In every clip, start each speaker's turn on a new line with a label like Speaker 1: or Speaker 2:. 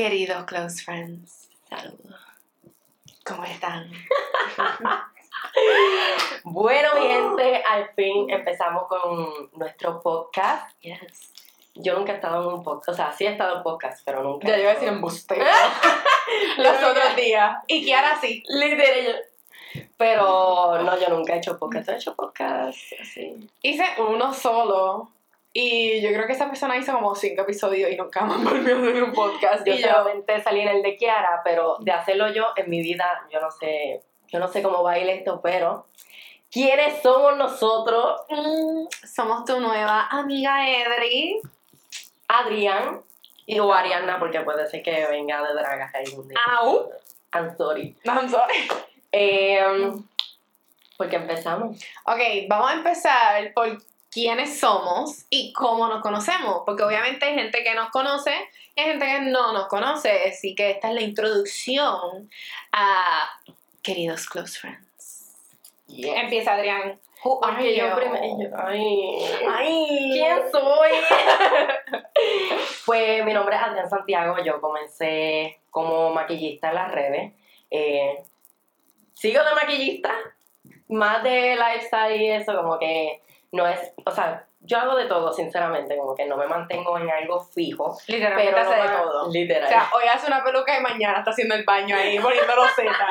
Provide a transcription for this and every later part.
Speaker 1: Queridos close friends, saludos. ¿Cómo están?
Speaker 2: Bueno, mi gente, al fin empezamos con nuestro podcast.
Speaker 1: Yes.
Speaker 2: Yo nunca he estado en un podcast, o sea, sí he estado en podcast, pero nunca.
Speaker 1: Ya yo iba a decir embustero. Los otros días. Y Kiara sí.
Speaker 2: Literal. Pero no, yo nunca he hecho podcast. ¿Tú has hecho podcast así?
Speaker 1: Hice uno solo. Y yo creo que esa persona hizo como cinco episodios y nunca más volvió a hacer un podcast.
Speaker 2: Yo
Speaker 1: yo,
Speaker 2: solamente salí en el de Kiara, pero de hacerlo yo en mi vida, yo no sé, yo no sé cómo va a ir esto, pero ¿quiénes somos nosotros?
Speaker 1: mm, somos tu nueva amiga Edri.
Speaker 2: Adrián y o Ariana, porque puede ser que venga de Dragas algún día.
Speaker 1: Au.
Speaker 2: I'm sorry.
Speaker 1: No, I'm sorry.
Speaker 2: Em, porque empezamos.
Speaker 1: Ok, vamos a empezar por quiénes somos y cómo nos conocemos. Porque obviamente hay gente que nos conoce y hay gente que no nos conoce. Así que esta es la introducción a queridos close friends. Empieza Adrián. Who are
Speaker 2: Ay, yo
Speaker 1: you?
Speaker 2: primero. yo- Ay.
Speaker 1: Ay.
Speaker 2: ¿Quién soy? pues mi nombre es Adrián Santiago. Yo comencé como maquillista en las redes. Eh, sigo de maquillista, más de lifestyle y eso, como que no es. O sea, yo hago de todo, sinceramente, como que no me mantengo en algo fijo.
Speaker 1: Literalmente
Speaker 2: Pero no
Speaker 1: hace de
Speaker 2: más-
Speaker 1: todo.
Speaker 2: Literal.
Speaker 1: O sea, hoy hace una peluca y mañana está haciendo el baño ahí poniendo roseta.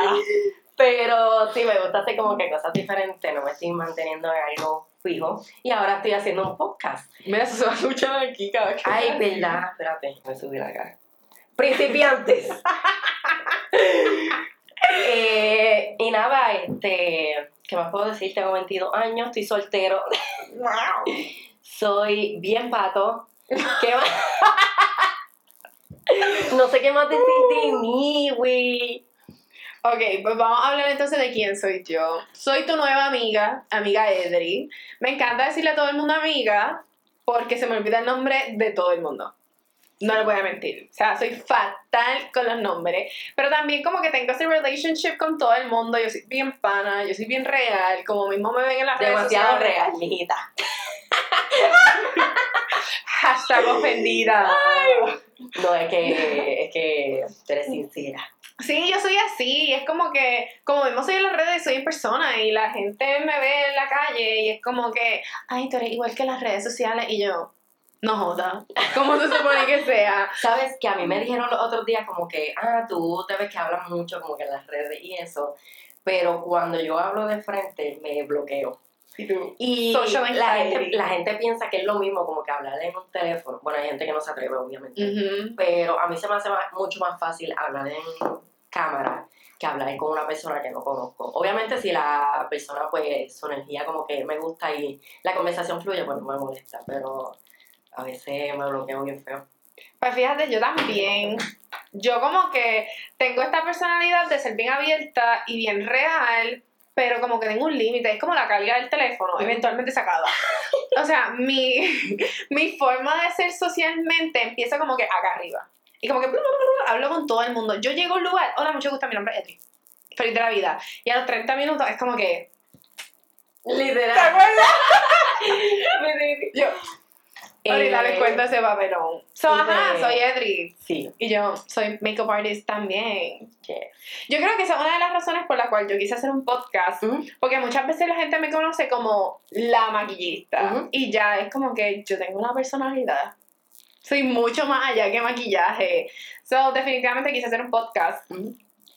Speaker 2: Pero sí, me gusta hacer como que cosas diferentes, no me estoy manteniendo en algo fijo. Y ahora estoy haciendo un podcast.
Speaker 1: Mira, eso se va a escuchar aquí cada vez que
Speaker 2: Ay, verdad, espérate, me subí la cara. Principiantes. Eh, y nada, este, ¿qué más puedo decir? Tengo 22 años, estoy soltero,
Speaker 1: Wow.
Speaker 2: soy bien pato. ¿Qué más? no sé qué más decir de mí, güey.
Speaker 1: Ok, pues vamos a hablar entonces de quién soy yo. Soy tu nueva amiga, amiga Edri. Me encanta decirle a todo el mundo amiga porque se me olvida el nombre de todo el mundo. No le voy a mentir. O sea, soy fatal con los nombres. Pero también como que tengo ese relationship con todo el mundo. Yo soy bien pana, yo soy bien real. Como mismo me ven en las redes
Speaker 2: Demasiado
Speaker 1: sociales.
Speaker 2: real, mijita.
Speaker 1: Hashtag ofendida.
Speaker 2: No, es que, es que tú eres sincera.
Speaker 1: Sí, yo soy así, es como que, como mismo soy en las redes, soy en persona y la gente me ve en la calle y es como que, ay, tú eres igual que en las redes sociales y yo, no joda, ¿cómo se supone que sea?
Speaker 2: Sabes que a mí me dijeron los otros días como que, ah, tú te ves que hablas mucho como que en las redes y eso, pero cuando yo hablo de frente me bloqueo.
Speaker 1: Y tú,
Speaker 2: Y la gente, la gente piensa que es lo mismo como que hablar en un teléfono. Bueno, hay gente que no se atreve, obviamente. Pero a mí se me hace más- mucho más fácil hablar en cámara que hablar con una persona que no conozco. Obviamente si la persona pues su energía como que me gusta y la conversación fluye, pues no me molesta, pero a veces me bloqueo bien feo.
Speaker 1: Pues fíjate, yo también, yo como que tengo esta personalidad de ser bien abierta y bien real, pero como que tengo un límite, es como la calidad del teléfono, eventualmente se acaba. O sea, mi, mi forma de ser socialmente empieza como que acá arriba. Y como que blu, blu, blu, blu, hablo con todo el mundo. Yo llego a un lugar, hola, mucho gusto, mi nombre es Eti. Feliz de la vida. Y a los 30 minutos es como que... ¿Te
Speaker 2: Literal.
Speaker 1: acuerdas? yo,
Speaker 2: Eh,
Speaker 1: ahorita les cuento ese papelón. So, ajá,
Speaker 2: de-
Speaker 1: soy Edri.
Speaker 2: Sí.
Speaker 1: Y yo soy makeup artist también.
Speaker 2: Yeah.
Speaker 1: Yo creo que esa es una de las razones por la cual yo quise hacer un podcast. Porque muchas veces la gente me conoce como la maquillista. Y ya es como que yo tengo una personalidad. Soy mucho más allá que maquillaje. So, definitivamente quise hacer un podcast.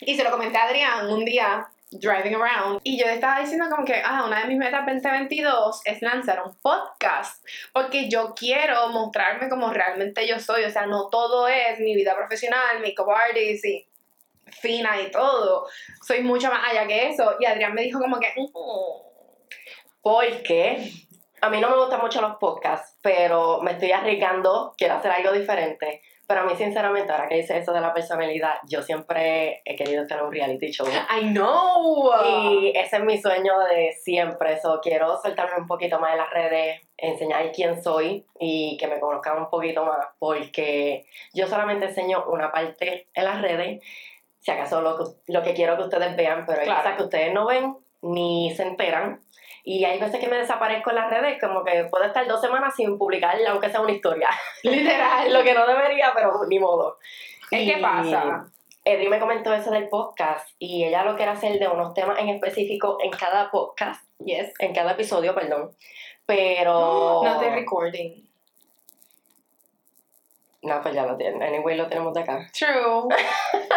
Speaker 1: Y se lo comenté a Adrián un día, driving around. Y yo estaba diciendo como que, ah, una de mis metas 2022 es lanzar un podcast. Porque yo quiero mostrarme como realmente yo soy. O sea, no todo es mi vida profesional, makeup artist y fina y todo. Soy mucho más allá que eso. Y Adrián me dijo como que, "Mm".
Speaker 2: Porque a mí no me gustan mucho los podcasts, pero me estoy arriesgando, quiero hacer algo diferente. Pero a mí, sinceramente, ahora que dice eso de la personalidad, yo siempre he querido tener un reality show.
Speaker 1: I know.
Speaker 2: Y ese es mi sueño de siempre. Eso quiero soltarme un poquito más en las redes, enseñar quién soy y que me conozcan un poquito más, porque yo solamente enseño una parte en las redes, si acaso lo que, lo que quiero que ustedes vean, pero hay
Speaker 1: Claro.
Speaker 2: cosas que ustedes no ven ni se enteran. Y hay veces que me desaparezco en las redes, como que puedo estar dos semanas sin publicar, aunque sea una historia.
Speaker 1: Literal.
Speaker 2: Lo que no debería, pero ni modo.
Speaker 1: ¿Qué
Speaker 2: Y
Speaker 1: pasa?
Speaker 2: Edri me comentó eso del podcast y ella lo quiere hacer de unos temas en específico en cada podcast,
Speaker 1: Yes.
Speaker 2: en cada episodio, perdón. Pero.
Speaker 1: No de recording.
Speaker 2: No, pues ya lo tienen. Anyway, lo tenemos de acá.
Speaker 1: True.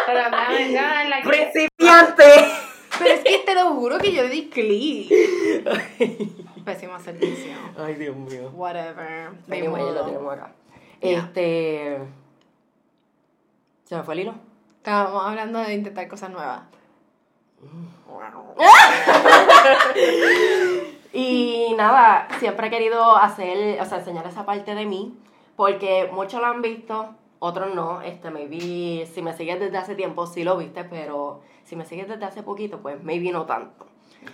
Speaker 1: Pero que...
Speaker 2: ¡Principiante!
Speaker 1: Pero es que te lo juro que yo le di clic. Pésimo servicio.
Speaker 2: Ay, Dios mío.
Speaker 1: Whatever. Modo.
Speaker 2: lo tenemos acá. Este. ¿Se me fue el hilo?
Speaker 1: Estábamos hablando de intentar cosas nuevas.
Speaker 2: Y nada, siempre he querido hacer, o sea, enseñar esa parte de mí, porque muchos lo han visto, otros no. Este, maybe, si me sigues desde hace tiempo, sí lo viste, pero si me sigues desde hace poquito, pues maybe no tanto.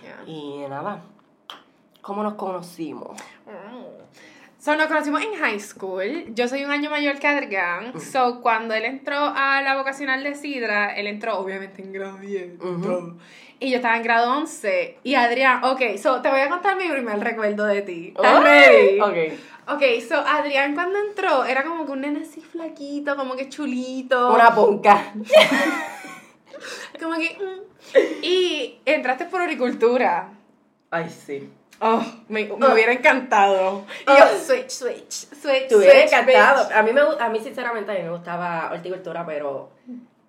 Speaker 1: Yeah.
Speaker 2: Y nada, ¿cómo nos conocimos?
Speaker 1: So, nos conocimos en high school. Yo soy un año mayor que Adrián. So, cuando él entró a la vocacional de Sidra, él entró obviamente en grado 10.
Speaker 2: Ujú.
Speaker 1: Y yo estaba en grado 11. Y Adrián, ok, so te voy a contar mi primer recuerdo de ti. ¿Estás
Speaker 2: Ay,
Speaker 1: ready?
Speaker 2: Ok.
Speaker 1: Ok, so Adrián cuando entró era como que un nene así flaquito, como que chulito.
Speaker 2: Una ponca.
Speaker 1: Como que. mm. Y entraste por horticultura.
Speaker 2: Ay, sí.
Speaker 1: Oh, me, me hubiera encantado. Y
Speaker 2: Oh.
Speaker 1: yo, switch, switch, switch.
Speaker 2: Te hubiera encantado.
Speaker 1: bitch.
Speaker 2: A mí, me, a mí, sinceramente, a mí me gustaba horticultura, pero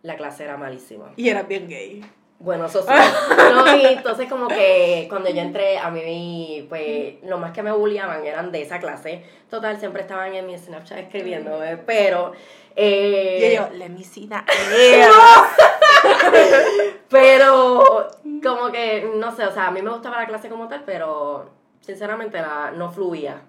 Speaker 2: la clase era malísima.
Speaker 1: Y eras bien gay.
Speaker 2: Bueno, eso sí. No, y entonces como que cuando yo entré, a mí, pues, lo más que me bulliaban eran de esa clase. Total, siempre estaban en mi Snapchat escribiendo, eh, pero... eh,
Speaker 1: Y yo, let me see that.
Speaker 2: pero como que, no sé, o sea, a mí me gustaba la clase como tal, pero sinceramente la, no fluía.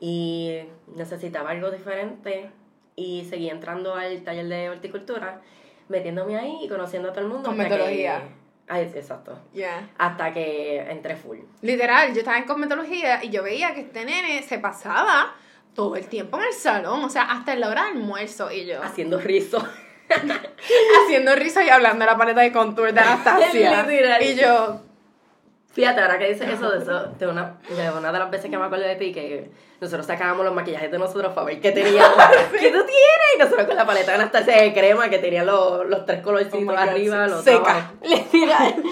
Speaker 2: Y necesitaba algo diferente y seguí entrando al taller de horticultura, metiéndome ahí y conociendo a todo el mundo.
Speaker 1: Con
Speaker 2: hasta que-
Speaker 1: metodología.
Speaker 2: Ay, exacto.
Speaker 1: Yeah.
Speaker 2: Hasta que entré full.
Speaker 1: Literal, yo estaba en cosmetología y yo veía que este nene se pasaba todo el tiempo en el salón, o sea, hasta en la hora de almuerzo y yo
Speaker 2: Haciendo rizo.
Speaker 1: haciendo risa y hablando de la paleta de contour de Anastasia.
Speaker 2: Literal.
Speaker 1: y yo,
Speaker 2: Fíjate, ahora que dices eso, de, eso de, una, de una de las veces que me acuerdo de ti, que nosotros sacábamos los maquillajes de nosotros para ver qué teníamos. ¿Qué tú tienes? Y nosotros con la paleta de Anastasia de crema, que tenía los, los tres colorcitos
Speaker 1: Oh God,
Speaker 2: arriba,
Speaker 1: sí.
Speaker 2: los
Speaker 1: Seca.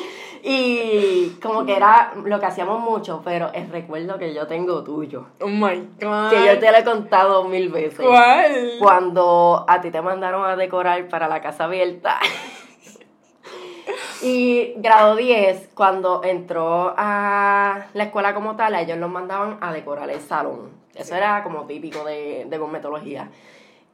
Speaker 2: Y como que era lo que hacíamos mucho, pero el recuerdo que yo tengo tuyo,
Speaker 1: oh my god.
Speaker 2: que yo te lo he contado mil veces.
Speaker 1: ¿Cuál?
Speaker 2: Cuando a ti te mandaron a decorar para la casa abierta. Y grado 10, cuando entró a la escuela como tal, a ellos los mandaban a decorar el salón. Eso era como típico de, de cosmetología.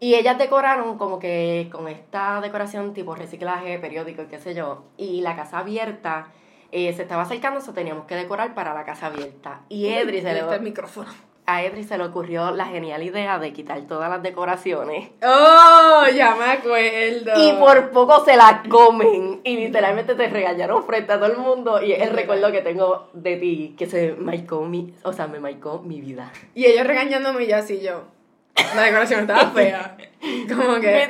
Speaker 2: Y ellas decoraron como que con esta decoración tipo reciclaje, periódico y qué sé yo. Y la casa abierta eh, se estaba acercando, eso teníamos que decorar para la casa abierta. Y Edri se le,
Speaker 1: Este el micrófono.
Speaker 2: A Edri se le ocurrió la genial idea de quitar todas las decoraciones.
Speaker 1: Oh, ya me acuerdo.
Speaker 2: Y por poco se la comen. Y literalmente te regañaron frente a todo el mundo. Y es el recuerdo que tengo de ti, que se marcó mi, o sea, me marcó mi vida.
Speaker 1: Y ellos regañándome y yo así yo. La decoración estaba fea. Como que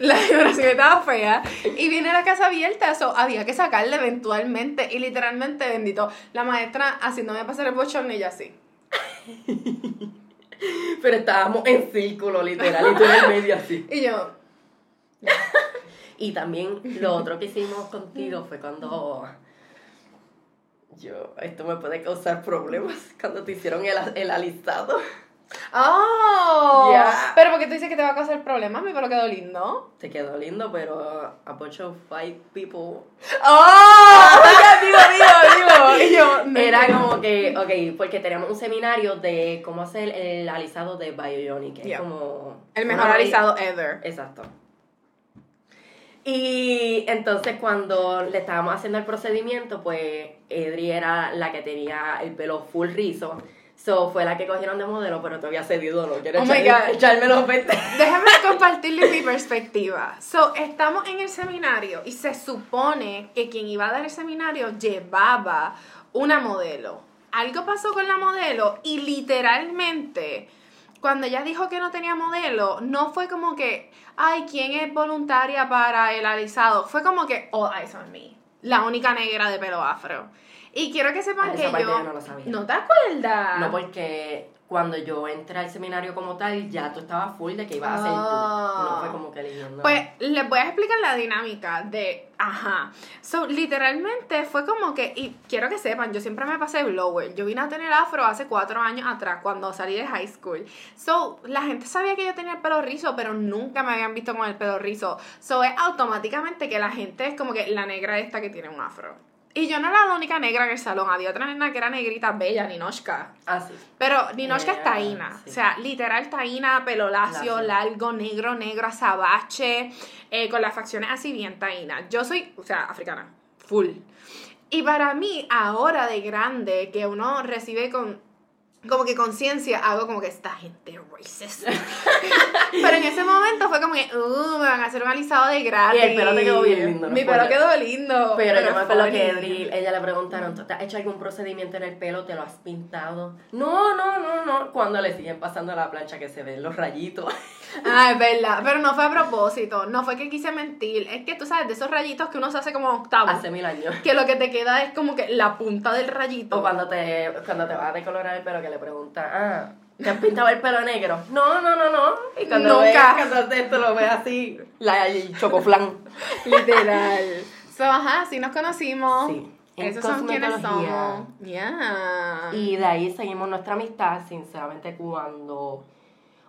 Speaker 1: la decoración estaba fea. Y viene la casa abierta, eso había que sacarla eventualmente. Y literalmente, bendito, la maestra haciéndome pasar el bochorno y yo así.
Speaker 2: Pero estábamos en círculo, literal, y tú en el medio así.
Speaker 1: Y yo,
Speaker 2: Y también lo otro que hicimos contigo fue cuando. Yo, esto me puede causar problemas cuando te hicieron el, el alistado.
Speaker 1: ¡Oh! Pero porque tú dices que te va a causar problemas, mi pelo quedó lindo.
Speaker 2: Te quedó lindo, pero a bunch of white people
Speaker 1: ¡Oh! digo, digo, digo. Yo, no
Speaker 2: Era como que, ok, porque teníamos un seminario de cómo hacer el alisado de que
Speaker 1: Yeah.
Speaker 2: es como...
Speaker 1: El mejor alisado ever.
Speaker 2: Exacto. Y entonces cuando le estábamos haciendo el procedimiento, pues Edri era la que tenía el pelo full rizo. So, fue la que cogieron de modelo, pero todavía cedido, no quiero
Speaker 1: Oh
Speaker 2: echarme los 20.
Speaker 1: Déjame compartirles mi perspectiva. So, estamos en el seminario y se supone que quien iba a dar el seminario llevaba una modelo. Algo pasó con la modelo y literalmente, cuando ella dijo que no tenía modelo, no fue como que, ay, ¿quién es voluntaria para el alisado? Fue como que, all eyes on me. La única negra de pelo afro. Y quiero que sepan
Speaker 2: Ah,
Speaker 1: que
Speaker 2: esa parte
Speaker 1: yo.
Speaker 2: yo no lo sabía.
Speaker 1: ¿No te acuerdas?
Speaker 2: No, porque cuando yo entré al seminario como tal, ya tú estabas full de que ibas a hacer tú. No fue como que eligiendo.
Speaker 1: Pues les voy a explicar la dinámica de, ajá. So, literalmente fue como que, y quiero que sepan, yo siempre me pasé blower. Yo vine a tener afro hace cuatro años atrás, cuando salí de high school. So, la gente sabía que yo tenía el pelo rizo, pero nunca me habían visto con el pelo rizo. So, es automáticamente que la gente es como que la negra esta que tiene un afro. Y yo no era la única negra en el salón, había otra nena que era negrita bella, Ninoshka.
Speaker 2: Ah, sí.
Speaker 1: Pero Ninoshka es
Speaker 2: Eh,
Speaker 1: taína.
Speaker 2: sí.
Speaker 1: O sea, literal taína, pelo lacio,
Speaker 2: Lacio.
Speaker 1: largo, negro, negro, azabache, eh, con las facciones así bien taína. Yo soy, o sea, africana, full. Y para mí, ahora de grande, que uno recibe con como que conciencia, hago como que esta gente racist. Pero en ese momento fue como que, uh, me van a hacer un alisado de gratis.
Speaker 2: Y el pelo te quedó bien lindo, ¿no?
Speaker 1: Mi pelo quedó lindo.
Speaker 2: Pero, yo me acuerdo que Edri, ella le preguntaron, ¿tú ¿te has hecho algún procedimiento en el pelo? ¿Te lo has pintado? No, no, no, no. Cuando le siguen pasando la plancha que se ven los rayitos.
Speaker 1: Ah, es verdad, pero no fue a propósito, no fue que quise mentir, es que tú sabes, de esos rayitos que uno se hace como octavo,
Speaker 2: Hace mil años.
Speaker 1: que lo que te queda es como que la punta del rayito.
Speaker 2: O cuando te, cuando te vas a decolorar el pelo que le preguntan, ah, ¿te has pintado el pelo negro? No, no, no, no. Y cuando
Speaker 1: Nunca.
Speaker 2: ves, cuando te, te lo ves así, la, el chocoflan.
Speaker 1: Literal. So, ajá, así nos conocimos.
Speaker 2: Sí. En
Speaker 1: Esos son quienes somos. Yeah.
Speaker 2: Y de ahí seguimos nuestra amistad, sinceramente, cuando...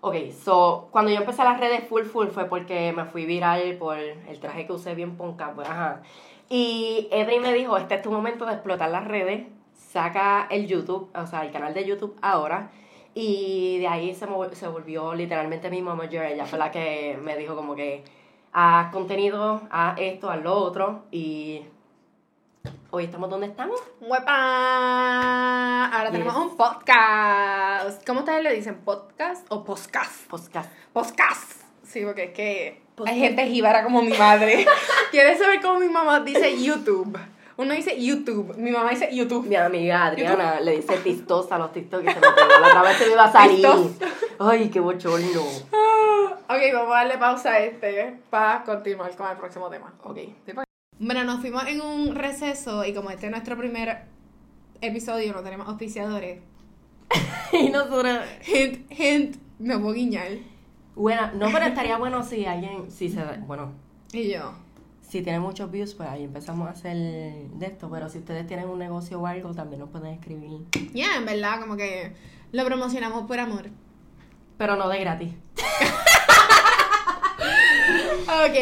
Speaker 2: Ok, so, cuando yo empecé las redes full full fue porque me fui viral por el traje que usé bien ponca, pues ajá. Y Edri me dijo, este es tu momento de explotar las redes, saca el YouTube, o sea, el canal de YouTube ahora. Y de ahí se, se volvió literalmente mi manager, ella fue la que me dijo como que haz contenido, haz esto, haz lo otro. Y hoy estamos donde estamos.
Speaker 1: ¡Huepa! Ahora tenemos
Speaker 2: Yes.
Speaker 1: un podcast. ¿Cómo ustedes le dicen? ¿Podcast o podcast?
Speaker 2: Podcast.
Speaker 1: Podcast. Sí, porque es que
Speaker 2: Podcast.
Speaker 1: hay gente jíbara como mi madre. ¿Quieres saber cómo mi mamá dice YouTube? Uno dice YouTube, mi mamá dice YouTube.
Speaker 2: Mi amiga Adriana le dice tistosa a los TikTok y se me pegó. La otra vez se me iba a salir. Ay, qué bochorno.
Speaker 1: Ok, vamos a darle pausa a este para continuar con el próximo tema.
Speaker 2: Ok.
Speaker 1: Bueno, nos fuimos en un receso y como este es nuestro primer episodio, no tenemos auspiciadores.
Speaker 2: Y nosotros.
Speaker 1: Hint, hint, me puedo guiñar.
Speaker 2: Bueno, no, pero estaría bueno si alguien. Si se, bueno,
Speaker 1: Y yo.
Speaker 2: si tiene muchos views, pues ahí empezamos a hacer de esto. Pero si ustedes tienen un negocio o algo, también nos pueden escribir.
Speaker 1: Ya, en verdad, como que lo promocionamos por amor.
Speaker 2: Pero no de gratis.
Speaker 1: Ok.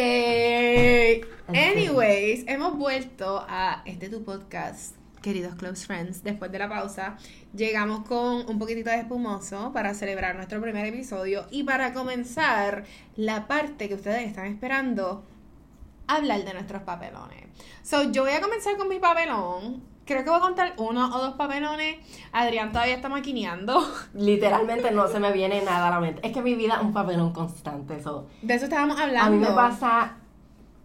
Speaker 1: Anyways, hemos vuelto a este tu podcast, queridos close friends. Después de la pausa, llegamos con un poquitito de espumoso para celebrar nuestro primer episodio y para comenzar la parte que ustedes están esperando, hablar de nuestros papelones. So, yo voy a comenzar con mi papelón. Creo que voy a contar uno o dos papelones. Adrián todavía está maquineando.
Speaker 2: Literalmente no se me viene nada a la mente. Es que mi vida es un papelón constante. Eso.
Speaker 1: De eso estábamos hablando.
Speaker 2: A mí me pasa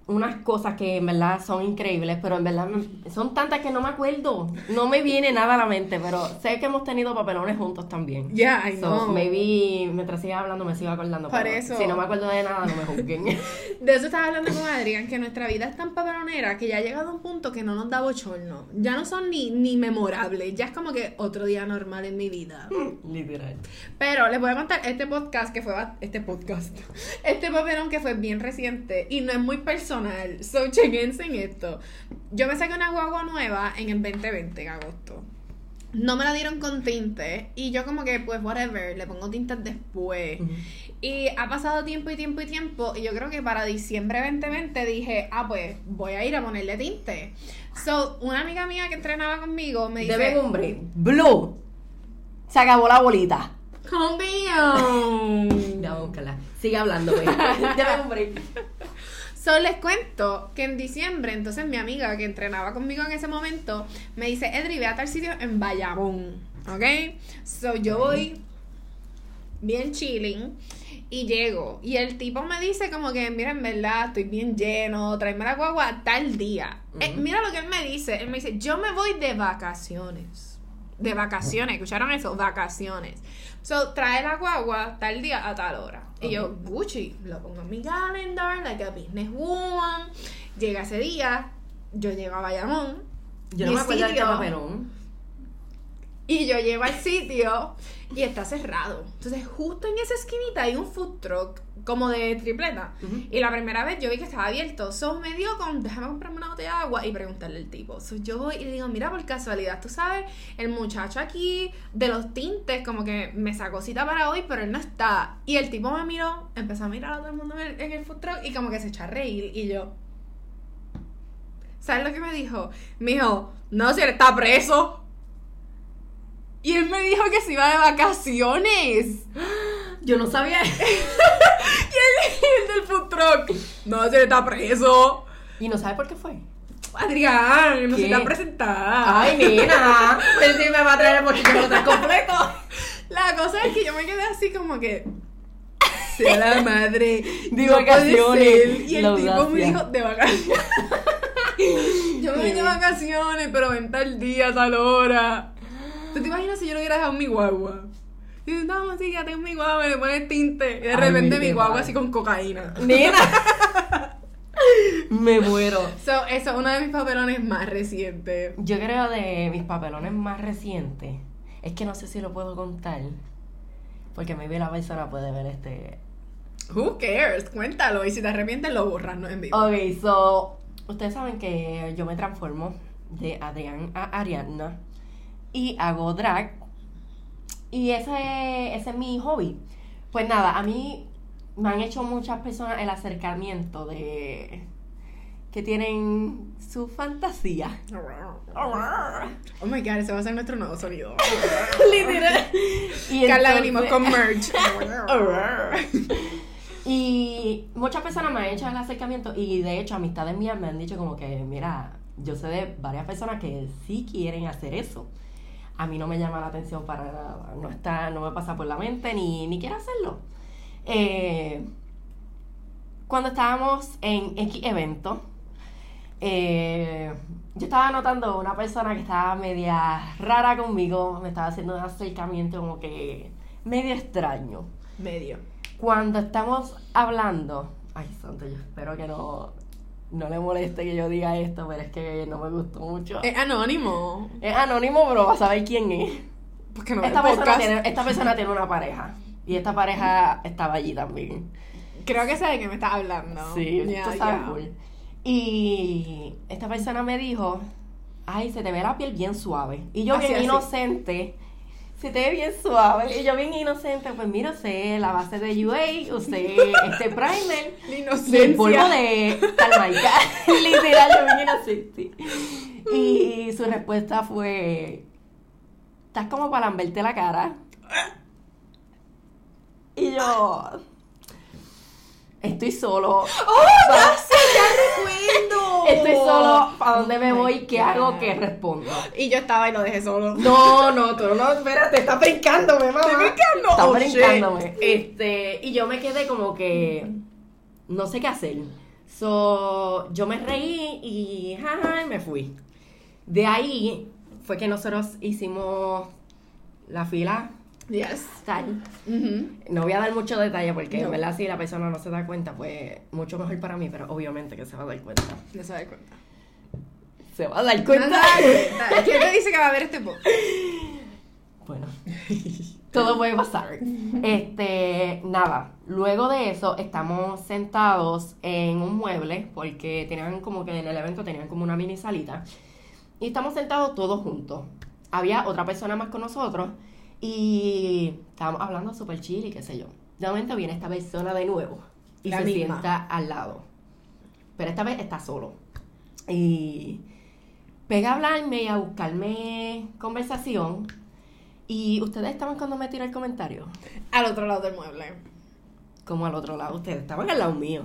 Speaker 2: unas cosas que en verdad son increíbles, pero en verdad me- son tantas que no me acuerdo. No me viene nada a la mente, pero sé que hemos tenido papelones juntos también.
Speaker 1: Yeah, I
Speaker 2: So,
Speaker 1: know.
Speaker 2: maybe mientras siga hablando me sigo acordando.
Speaker 1: Por
Speaker 2: pero
Speaker 1: eso.
Speaker 2: Si no me acuerdo de nada, no me juzguen.
Speaker 1: De eso estaba hablando con Adrián, que nuestra vida es tan papelonera que ya ha llegado a un punto que no nos da bochorno. Ya no son ni, ni memorables, ya es como que otro día normal en mi vida.
Speaker 2: Literal.
Speaker 1: Pero les voy a contar este podcast que fue, este podcast, este papelón que fue bien reciente y no es muy personal. So, chequense en esto. Yo me saqué una guagua nueva en el 2020, en agosto. No me la dieron con tinte y yo como que pues whatever, le pongo tintes después. Y ha pasado tiempo y tiempo y tiempo. Y yo creo que para diciembre 2020 dije, ah, pues voy a ir a ponerle tinte. So, una amiga mía que entrenaba conmigo me dice,
Speaker 2: Deben un break. Blue. Se acabó la bolita.
Speaker 1: Convión.
Speaker 2: Ya, búscala. Sigue hablando, güey. Deben un break.
Speaker 1: So, les cuento que en diciembre, entonces mi amiga que entrenaba conmigo en ese momento me dice, Edri, ve a tal sitio en Bayamón. ¿Ok? So, yo voy bien chilling. Y llego. Y el tipo me dice como que, mira, en verdad, estoy bien lleno, tráeme la guagua tal día. Eh, mira lo que él me dice. Él me dice, yo me voy de vacaciones. De vacaciones, ¿escucharon eso? Vacaciones. So, trae la guagua tal día a tal hora. Y yo, Gucci, lo pongo en mi calendar, like a business woman. Llega ese día, yo llego a Bayamón.
Speaker 2: Yo no me acuerdo de papelón.
Speaker 1: Y yo llego al sitio y está cerrado. Entonces, justo en esa esquinita hay un food truck como de tripleta. Y la primera vez yo vi que estaba abierto. So me dio con, déjame comprarme una botella de agua y preguntarle al tipo. So yo voy y le digo, mira, por casualidad, tú sabes, el muchacho aquí de los tintes, como que me sacó cita para hoy, pero él no está. Y el tipo me miró, empezó a mirar a todo el mundo en el, en el food truck y como que se echó a reír. Y yo, ¿sabes lo que me dijo? Me dijo, no, si él está preso. Y él me dijo que se iba de vacaciones.
Speaker 2: Yo no sabía.
Speaker 1: Y el, el del food truck. No, él está preso.
Speaker 2: y no sabe por qué fue.
Speaker 1: Adrián, no se te ha presentado.
Speaker 2: Ay, nena. Pero si me va a traer el bochito me lo traes completo.
Speaker 1: La cosa es que yo me quedé así como que. Sea la madre.
Speaker 2: De
Speaker 1: no
Speaker 2: vacaciones.
Speaker 1: ser. Y el tipo me dijo, de vacaciones. yo me vine de vacaciones, pero ven tal día, tal hora. ¿Tú te imaginas si yo lo hubiera dejado mi guagua? Y yo, no, sí, ya tengo mi guagua, me pone tinte. Y de
Speaker 2: Ay,
Speaker 1: repente
Speaker 2: mi
Speaker 1: guagua así con cocaína.
Speaker 2: Nena. me muero.
Speaker 1: So, eso es uno de mis papelones más recientes.
Speaker 2: Yo creo de mis papelones más recientes. Es que no sé si lo puedo contar. Porque maybe la persona puede ver este.
Speaker 1: Who cares? Cuéntalo. Y si te arrepientes, lo borras, no en vivo.
Speaker 2: Ok, so. Ustedes saben que yo me transformo de Adrián a Ariadna. Y hago drag. Y ese, ese es mi hobby. Pues nada, a mí me han hecho muchas personas el acercamiento de. que tienen su fantasía.
Speaker 1: Oh my god, ese va a ser nuestro nuevo sonido.
Speaker 2: Literal. Y
Speaker 1: Carla,
Speaker 2: entonces-
Speaker 1: venimos con merch.
Speaker 2: Y muchas personas me han hecho el acercamiento y de hecho amistades mías me han dicho como que, mira, yo sé de varias personas que sí quieren hacer eso. A mí no me llama la atención para nada, no está, no me pasa por la mente ni, ni quiero hacerlo. Eh, cuando estábamos en X evento, eh, yo estaba notando una persona que estaba media rara conmigo, me estaba haciendo un acercamiento como que medio extraño.
Speaker 1: Medio.
Speaker 2: Cuando estamos hablando, ay santo, yo espero que no, no le moleste que yo diga esto, pero es que no me gustó mucho.
Speaker 1: Es anónimo.
Speaker 2: Es anónimo, pero va a saber quién es.
Speaker 1: Porque no
Speaker 2: Esta persona, tiene, esta persona tiene una pareja. Y esta pareja estaba allí también.
Speaker 1: Creo que sabe de qué me estás hablando.
Speaker 2: Sí,
Speaker 1: Ya,
Speaker 2: tú sabes full. Y esta persona me dijo, ay, se te ve la piel bien suave. Y yo
Speaker 1: Así,
Speaker 2: bien
Speaker 1: así.
Speaker 2: inocente, se te ve bien suave. Y yo bien inocente, pues mira, usé la base de UA, usé este primer.
Speaker 1: La inocencia.
Speaker 2: el polvo de Talmaica. Literal, yo bien inocente. Y su respuesta fue: Estás como para lamberte la cara. Y yo. Estoy solo.
Speaker 1: ¡Oh, ya! ¡Ya recuerdo!
Speaker 2: Estoy solo. ¿Para dónde me
Speaker 1: Oh
Speaker 2: voy? ¿Qué hago? ¿Qué respondo?
Speaker 1: Y yo estaba y lo dejé solo.
Speaker 2: No, no, tú no, espérate, estás brincándome, mamá.
Speaker 1: Estoy brincando.
Speaker 2: Estás
Speaker 1: Oh,
Speaker 2: brincándome. Este, y yo me quedé como que no sé qué hacer. So, yo me reí y jaja, y me fui. De ahí fue que nosotros hicimos la fila
Speaker 1: Yes.
Speaker 2: tal. No voy a dar mucho detalle porque en verdad si la persona no se da cuenta, pues mucho mejor para mí, pero obviamente que se va a dar cuenta.
Speaker 1: No se da cuenta.
Speaker 2: Se va a dar cuenta.
Speaker 1: ¿Quién te dice que va a ver este podcast?
Speaker 2: Bueno, todo puede pasar. Este, nada. Luego de eso, estamos sentados en un mueble, porque tenían como que en el evento tenían como una mini salita. Y estamos sentados todos juntos. Había otra persona más con nosotros y estábamos hablando súper chill y qué sé yo. De momento viene esta persona de nuevo y
Speaker 1: La
Speaker 2: se
Speaker 1: misma.
Speaker 2: sienta al lado. Pero esta vez está solo. Y pega a hablarme y a buscarme conversación. Y ustedes estaban cuando me tiró el comentario.
Speaker 1: Al otro lado del mueble.
Speaker 2: Como al otro lado. Ustedes estaban al lado mío.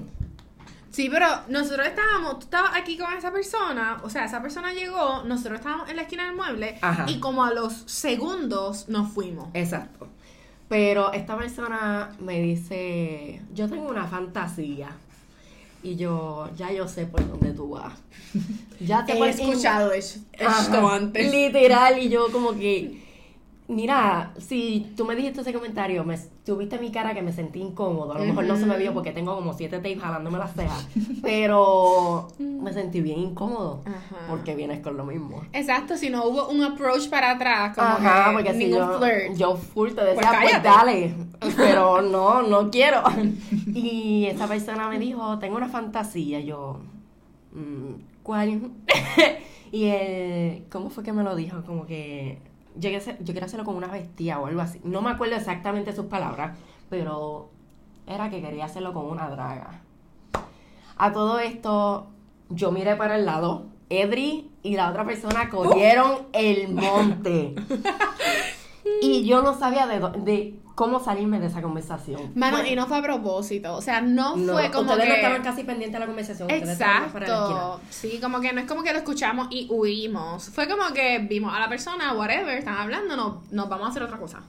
Speaker 1: Sí, pero nosotros estábamos, tú estabas aquí con esa persona, o sea, esa persona llegó, nosotros estábamos en la esquina del mueble
Speaker 2: Ajá.
Speaker 1: y como a los segundos nos fuimos.
Speaker 2: Exacto. Pero esta persona me dice, yo tengo una fantasía. Y yo, ya yo sé por dónde tú vas. Ya te
Speaker 1: He escuchado esto
Speaker 2: Ajá,
Speaker 1: antes.
Speaker 2: Literal, y yo como que Mira, si tú me dijiste ese comentario, me, tuviste mi cara que me sentí incómodo. A lo mejor no se me vio porque tengo como siete tapes jalándome las cejas. Pero me sentí bien incómodo
Speaker 1: Ajá.
Speaker 2: porque vienes con lo mismo.
Speaker 1: Exacto, si no hubo un approach para atrás, como
Speaker 2: Ajá,
Speaker 1: que
Speaker 2: porque si
Speaker 1: ningún
Speaker 2: yo,
Speaker 1: flirt.
Speaker 2: yo full te
Speaker 1: Pues
Speaker 2: decía, pues, dale, pero no, no quiero. Y esa persona me dijo, tengo una fantasía, yo, mm, ¿cuál? y él, ¿cómo fue que me lo dijo? Como que yo yo quiero hacerlo con una bestia o algo así. No me acuerdo exactamente sus palabras, pero era que quería hacerlo con una draga. A todo esto, yo miré para el lado. Edri y la otra persona cogieron el monte. Y yo no sabía de, de cómo salirme de esa conversación.
Speaker 1: Mano,
Speaker 2: Fue-
Speaker 1: y no fue a propósito, o sea, no,
Speaker 2: no,
Speaker 1: fue como
Speaker 2: ustedes
Speaker 1: que...
Speaker 2: no estaban casi pendientes de la conversación. para.
Speaker 1: Exacto, sí, como que no es como que lo escuchamos y huimos, fue como que vimos a la persona, whatever, están hablando, no, nos vamos a hacer otra cosa.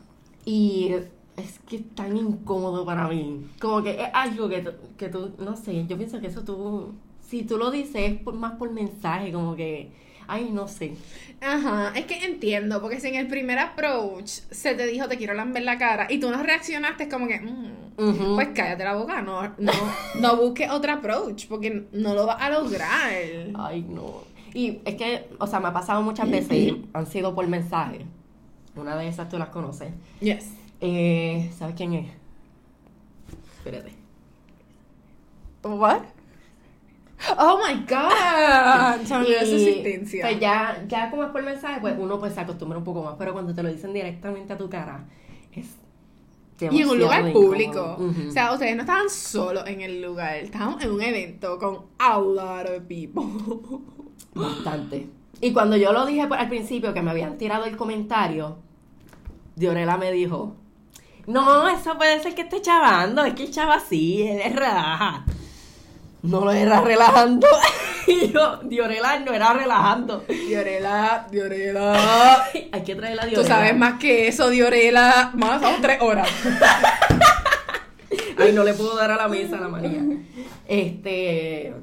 Speaker 2: Y es que es tan incómodo para mí. Como que es algo que, que tú, no sé, yo pienso que eso tú, si tú lo dices es por, más por mensaje, como que, ay, no sé.
Speaker 1: Ajá, es que entiendo, porque si en el primer approach se te dijo te quiero lamber la cara y tú no reaccionaste, es como que, mm, pues cállate la boca, no, no, no busques otro approach, porque no lo vas a lograr.
Speaker 2: Ay, no. Y es que, o sea, me ha pasado muchas veces, y han sido por mensaje. Una de esas tú las conoces.
Speaker 1: Yes.
Speaker 2: Eh, ¿Sabes quién es? Espérate.
Speaker 1: What? Oh my god. Se me olvidó su existencia.
Speaker 2: Pues ya, ya como es por mensaje, pues uno pues se acostumbra un poco más. Pero cuando te lo dicen directamente a tu cara, es
Speaker 1: Y en un lugar público.
Speaker 2: Ujú.
Speaker 1: O sea, ustedes no estaban solos en el lugar. Estaban en un evento con a lot of people.
Speaker 2: Bastante. Y cuando yo lo dije por- al principio que me habían tirado el comentario, Diorela me dijo, no, eso puede ser que esté chavando, es que el chava sí, él es relaja. No lo era relajando. y yo, Diorela no era relajando.
Speaker 1: Diorela, Diorela.
Speaker 2: Hay que traer la
Speaker 1: Tú
Speaker 2: Diorela.
Speaker 1: sabes más que eso, Diorela. Más, son tres horas.
Speaker 2: Ay, no le puedo dar a la mesa a la María. Este,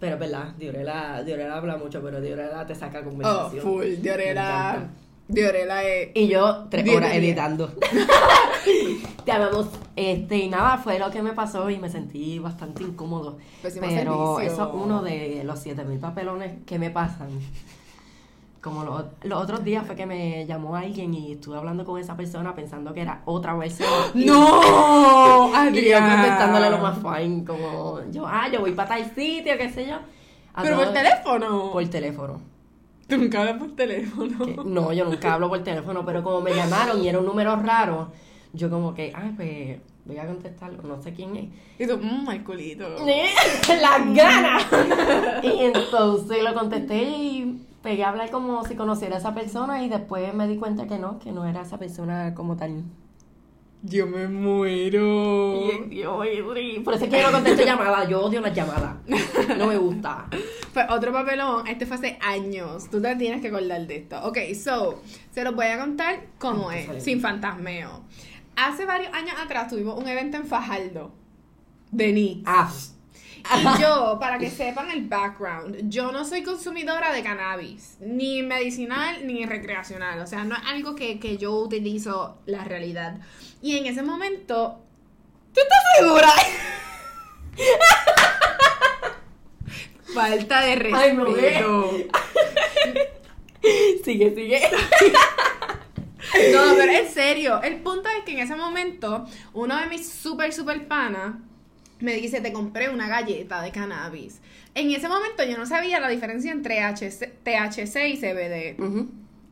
Speaker 2: pero es verdad, Diorela, Diorela habla mucho, pero Diorela te saca
Speaker 1: Oh,
Speaker 2: conversación.
Speaker 1: full.
Speaker 2: Me
Speaker 1: Diorela. Diorela es.
Speaker 2: Y yo tres horas editando. Te amamos. Este, y nada, fue lo que me pasó y me sentí bastante incómodo.
Speaker 1: Pésimo
Speaker 2: Pero
Speaker 1: servicio.
Speaker 2: eso es uno de los 7000 papelones que me pasan. Como los, los otros días fue que me llamó alguien y estuve hablando con esa persona pensando que era otra versión.
Speaker 1: ¡No!
Speaker 2: Y yo contestándole lo más fine, como yo, ah, yo voy para tal sitio, qué sé yo. A
Speaker 1: Pero por teléfono.
Speaker 2: Por teléfono.
Speaker 1: Tú nunca hablas por teléfono.
Speaker 2: No, yo nunca hablo por teléfono, pero como me llamaron y era un número raro, yo como que, ay, pues voy a contestarlo, no sé quién es.
Speaker 1: Y tú, mmm, el culito.
Speaker 2: ¡Las ganas! y entonces lo contesté y pegué a hablar como si conociera a esa persona y después me di cuenta que no, que no era esa persona como tal.
Speaker 1: Yo me muero.
Speaker 2: Yo, por eso es que yo no contesto llamadas, yo odio las llamadas. No me gusta.
Speaker 1: Pues otro papelón, este fue hace años. Tú te tienes que acordar de esto. Ok, so, se los voy a contar cómo es,
Speaker 2: sale
Speaker 1: sin fantasmeo. Hace varios años atrás tuvimos un evento en Fajardo de Nick.
Speaker 2: Ah,
Speaker 1: yo, para que sepan el background, yo no soy consumidora de cannabis, ni medicinal ni recreacional. O sea, no es algo que, que yo utilizo la realidad. Y en ese momento. ¿Tú estás segura? Falta de respeto.
Speaker 2: Ay, me ve. sigue, sigue.
Speaker 1: No, pero en serio, el punto es que en ese momento, uno de mis super, super panas me dice, te compré una galleta de cannabis. En ese momento yo no sabía la diferencia entre HC THC y CBD.
Speaker 2: Ujú.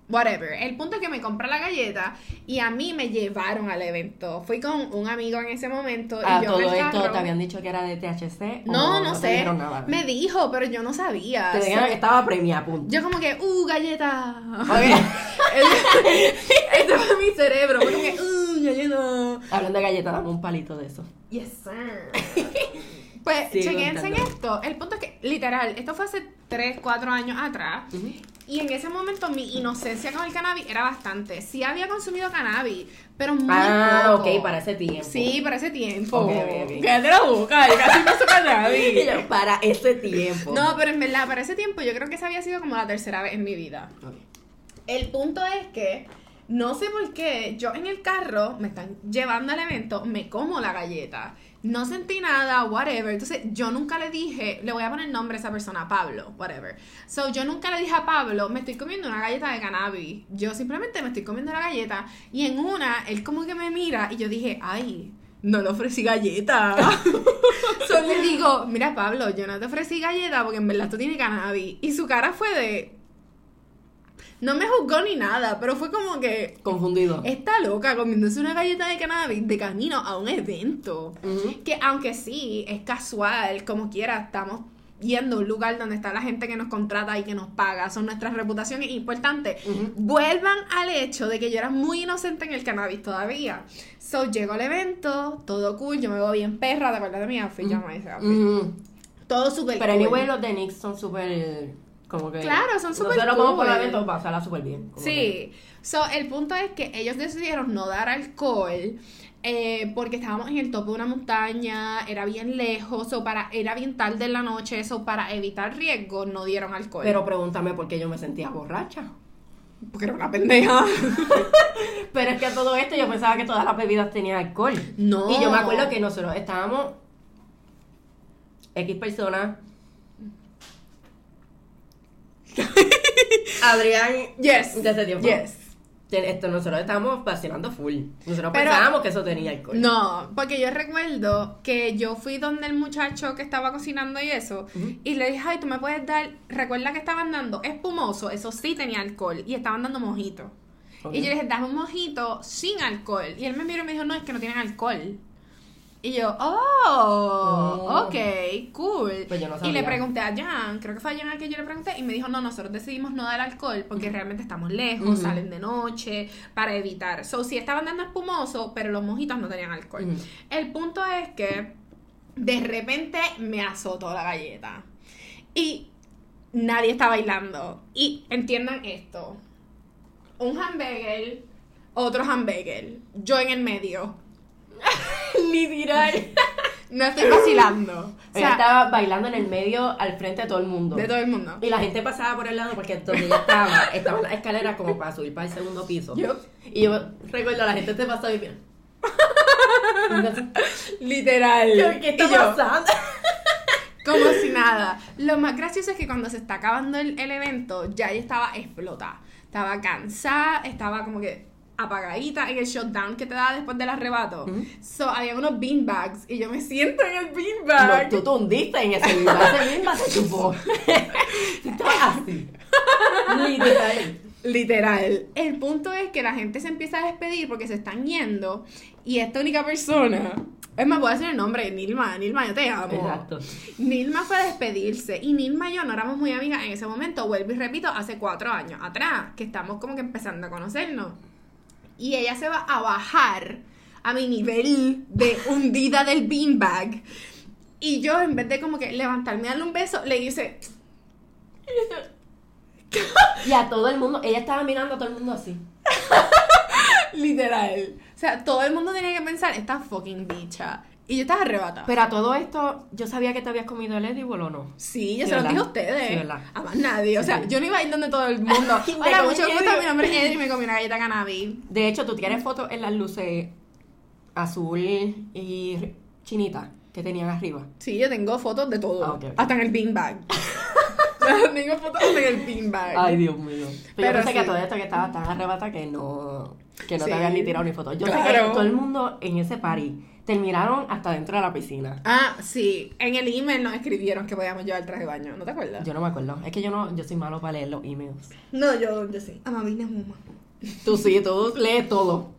Speaker 1: Whatever. El punto es que me compré la galleta y a mí me llevaron al evento. Fui con un amigo en ese momento
Speaker 2: Ah,
Speaker 1: y yo
Speaker 2: todo
Speaker 1: en el
Speaker 2: esto te habían dicho que era de THC.
Speaker 1: No, no,
Speaker 2: te
Speaker 1: sé.
Speaker 2: nada?
Speaker 1: Me dijo, pero yo no sabía.
Speaker 2: Te dijeron que estaba premia, punto.
Speaker 1: Yo como que, uh, galleta.
Speaker 2: Ok.
Speaker 1: Ese fue mi cerebro. Fue como que, uh, galleta.
Speaker 2: Hablando de galletas, dame un palito de eso.
Speaker 1: Yes, sir. Pues,
Speaker 2: Sigue
Speaker 1: chequense en esto. El punto es que, literal, esto fue hace 3, 4 años atrás. Y en ese momento mi inocencia con el cannabis era bastante. Sí había consumido cannabis, pero muy
Speaker 2: Ah,
Speaker 1: poco.
Speaker 2: ok, para ese tiempo.
Speaker 1: Sí, para ese tiempo.
Speaker 2: Ok, ok, ok.
Speaker 1: Cállate la boca, yo casi no cannabis.
Speaker 2: para ese tiempo.
Speaker 1: No, pero en verdad, para ese tiempo yo creo que esa había sido como la tercera vez en mi vida.
Speaker 2: Ok.
Speaker 1: El punto es que No sé por qué, yo en el carro, me están llevando al evento, me como la galleta. No sentí nada, whatever. Entonces, yo nunca le dije, le voy a poner nombre a esa persona, Pablo, whatever. So, yo nunca le dije a Pablo, me estoy comiendo una galleta de cannabis. Yo simplemente me estoy comiendo la galleta. Y en una, él como que me mira y yo dije, ay, no le ofrecí galleta. so, le digo, mira, Pablo, yo no te ofrecí galleta porque en verdad tú tienes cannabis. Y su cara fue de, no me juzgó ni nada, pero fue como que
Speaker 2: Confundido.
Speaker 1: está loca comiéndose una galleta de cannabis de camino a un evento. Que aunque sí, es casual, como quiera, estamos yendo a un lugar donde está la gente que nos contrata y que nos paga, son nuestras reputaciones importantes. Vuelvan al hecho de que yo era muy inocente en el cannabis todavía. So, llego al evento, todo cool, yo me veo bien perra, ¿te acuerdas de mi outfit? Yo me hice outfit.
Speaker 2: Ujú.
Speaker 1: Todo súper
Speaker 2: Pero
Speaker 1: cool.
Speaker 2: anyway, los de Nick son súper. Como que.
Speaker 1: Claro, son súper
Speaker 2: Nosotros vamos por el
Speaker 1: cool.
Speaker 2: evento pasarla súper bien. como
Speaker 1: Sí. So, el punto es que ellos decidieron no dar alcohol eh, porque estábamos en el tope de una montaña, era bien lejos, o para, era bien tarde en la noche, eso para evitar riesgo no dieron alcohol.
Speaker 2: Pero pregúntame por qué yo me sentía borracha.
Speaker 1: porque era una pendeja.
Speaker 2: Pero es que a todo esto yo pensaba que todas las bebidas tenían alcohol.
Speaker 1: No.
Speaker 2: Y yo me acuerdo que nosotros estábamos X personas. Adrián
Speaker 1: Yes.
Speaker 2: de ese tiempo.
Speaker 1: Yes.
Speaker 2: Esto, nosotros estábamos vacilando full. Nosotros
Speaker 1: Pero-
Speaker 2: pensábamos que eso tenía alcohol.
Speaker 1: No, porque yo recuerdo que yo fui donde el muchacho que estaba cocinando y eso, y le dije, ay, tú me puedes dar, recuerda que estaban dando espumoso, eso sí tenía alcohol, y estaban dando mojito. Y yo le dije, dame un mojito sin alcohol. Y él me miró y me dijo, no, es que no tienen alcohol. Y yo, oh,
Speaker 2: Oh.
Speaker 1: ok, cool.
Speaker 2: Pues yo no
Speaker 1: y le pregunté a Jan, creo que fue a Jan al que yo le pregunté, y me dijo, no, nosotros decidimos no dar alcohol porque realmente estamos lejos, salen de noche, para evitar. So, sí estaban dando espumoso, pero los mojitos no tenían alcohol. El punto es que de repente me azotó la galleta. Y nadie está bailando. Y entiendan esto. Un hamburger, otro hamburger, yo en el medio.
Speaker 2: Literal.
Speaker 1: No estoy vacilando. O sea,
Speaker 2: estaba bailando en el medio al frente de todo el mundo.
Speaker 1: de todo el mundo.
Speaker 2: Y la gente pasaba por el lado porque donde ella estaba, estaban las escaleras como para subir para el segundo piso.
Speaker 1: Yo-
Speaker 2: Y yo recuerdo la gente te pasaba y mira.
Speaker 1: Literal.
Speaker 2: ¿Qué está
Speaker 1: Y yo,
Speaker 2: pasando?
Speaker 1: Como si nada. Lo más gracioso es que cuando se está acabando el, el evento, ya ella estaba explotada. Estaba cansada, estaba como que apagadita en el shutdown que te da después del arrebato. So, había unos beanbags y yo me siento en el
Speaker 2: No,
Speaker 1: beanbag.
Speaker 2: tú te hundiste en ese mismo, ese mismo se chupó. Así. Literal.
Speaker 1: Literal. El punto es que la gente se empieza a despedir porque se están yendo y esta única persona, es más, voy a decir el nombre, Nilma, Nilma, yo te amo.
Speaker 2: Exacto.
Speaker 1: Nilma fue a despedirse y Nilma y yo no éramos muy amigas en ese momento, vuelvo y repito, hace cuatro años atrás, que estamos como que empezando a conocernos. Y ella se va a bajar a mi nivel de hundida del beanbag. Y yo, en vez de como que levantarme y darle un beso, le hice,
Speaker 2: Y a todo el mundo, ella estaba mirando a todo el mundo así.
Speaker 1: literal. O sea, todo el mundo tenía que pensar, esta fucking bicha. Y yo estaba arrebatada.
Speaker 2: Pero a todo esto, yo sabía que te habías comido el edible o no.
Speaker 1: Sí, yo
Speaker 2: Sí,
Speaker 1: se lo dije a ustedes.
Speaker 2: Sí, ¿verdad?
Speaker 1: a más nadie. O sea,
Speaker 2: Sí.
Speaker 1: yo no iba a ir donde todo el mundo.
Speaker 2: Ay,
Speaker 1: Hola, mucho gusto. Mi nombre es Edri y me comí una galleta cannabis.
Speaker 2: De hecho, tú tienes fotos en las luces azul y chinita que tenían arriba.
Speaker 1: Sí, yo tengo fotos de todo.
Speaker 2: Ah.
Speaker 1: Hasta en el beanbag. tengo fotos hasta en el beanbag.
Speaker 2: Dios mío. Pero,
Speaker 1: Pero
Speaker 2: yo pensé que todo esto que estaba tan arrebata que no, que no te habían ni tirado ni fotos. Yo sé que todo el mundo en ese party terminaron hasta dentro de la piscina.
Speaker 1: Ah, sí. En el email nos escribieron que podíamos llevar traje de baño. ¿No te acuerdas?
Speaker 2: Yo no me acuerdo. Es que yo no, yo soy malo para leer los emails.
Speaker 1: No, yo, yo sí. Amabina Muma.
Speaker 2: Tú sí, tú lees todo.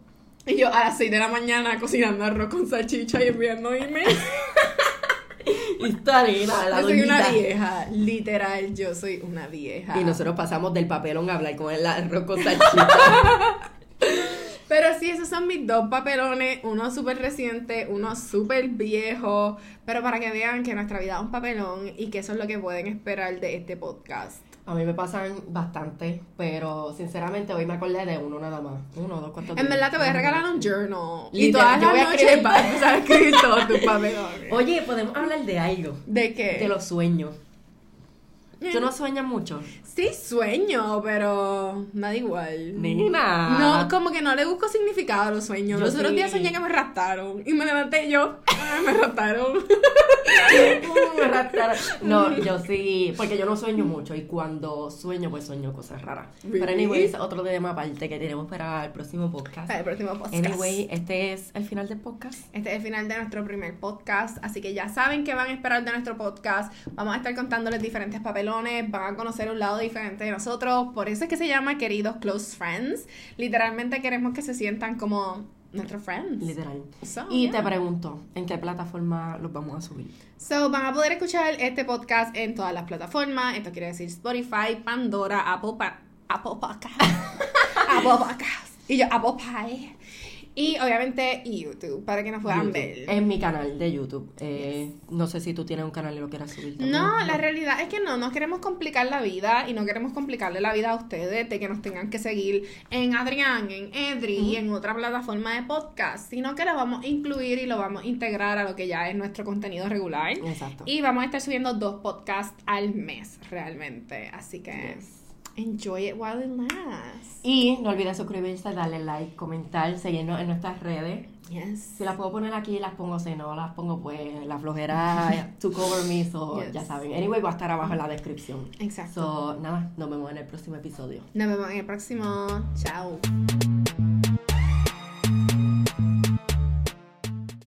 Speaker 1: Y yo a las 6 de la mañana cocinando arroz con salchicha y enviando emails.
Speaker 2: Historia, la
Speaker 1: yo soy una vieja. Literal, yo soy una vieja.
Speaker 2: Y nosotros pasamos del papelón a hablar con el arroz con salchicha.
Speaker 1: Pero sí, esos son mis dos papelones, uno súper reciente, uno súper viejo, pero para que vean que nuestra vida es un papelón y que eso es lo que pueden esperar de este podcast.
Speaker 2: A mí me pasan bastante, pero sinceramente hoy me acordé de uno nada más. Uno, dos, cuatro.
Speaker 1: En verdad te voy a regalar un journal y todas
Speaker 2: yo
Speaker 1: las
Speaker 2: voy a
Speaker 1: noches vas a escribir todos tus papelones.
Speaker 2: Oye, podemos hablar de algo.
Speaker 1: ¿De qué?
Speaker 2: De los sueños. ¿Tú no sueñas mucho?
Speaker 1: Sí sueño, pero da igual.
Speaker 2: Nena.
Speaker 1: No, como que no le busco significado a los sueños.
Speaker 2: Yo
Speaker 1: Los otros días soñé que me raptaron y me levanté y yo, "Ah, me raptaron.
Speaker 2: Me raptaron. No, yo sí, porque yo no sueño mucho y cuando sueño, pues sueño cosas raras. Pero
Speaker 1: Really?
Speaker 2: anyways, otro tema aparte que tenemos para el próximo podcast.
Speaker 1: Para el próximo podcast.
Speaker 2: Anyway, este es el final del podcast.
Speaker 1: Este es el final de nuestro primer podcast, así que ya saben que van a esperar de nuestro podcast. Vamos a estar contándoles diferentes papelones, van a conocer un lado diferente de nosotros. Por eso es que se llama Queridos Close Friends. Literalmente queremos que se sientan como nuestros friends.
Speaker 2: Literal.
Speaker 1: So,
Speaker 2: Y
Speaker 1: yeah.
Speaker 2: te pregunto, ¿en qué plataforma los vamos a subir?
Speaker 1: So, van a poder escuchar este podcast en todas las plataformas. Esto quiere decir Spotify, Pandora, Apple, Pa- Apple Podcast, Apple Podcast y yo Apple Pie. Y obviamente YouTube, para que nos puedan
Speaker 2: YouTube.
Speaker 1: ver.
Speaker 2: En mi canal de YouTube. Eh, No sé si tú tienes un canal y lo quieras subir también.
Speaker 1: No, la realidad es que no, no queremos complicar la vida y no queremos complicarle la vida a ustedes de que nos tengan que seguir en Adrián, en Edri y en otra plataforma de podcast, sino que lo vamos a incluir y lo vamos a integrar a lo que ya es nuestro contenido regular.
Speaker 2: Exacto.
Speaker 1: Y vamos a estar subiendo dos podcasts al mes, realmente. Así que
Speaker 2: Yes.
Speaker 1: Enjoy it while it lasts.
Speaker 2: Y no olvides suscribirse, darle like, comentar, seguirnos en nuestras redes.
Speaker 1: Yes.
Speaker 2: Si las puedo poner aquí, las pongo. Si no las pongo, pues la flojera to cover me. So,
Speaker 1: Yes.
Speaker 2: ya saben. Anyway, va a estar abajo en la descripción.
Speaker 1: Exacto.
Speaker 2: So, nada, nos vemos en el próximo episodio.
Speaker 1: Nos vemos en el próximo. Chao.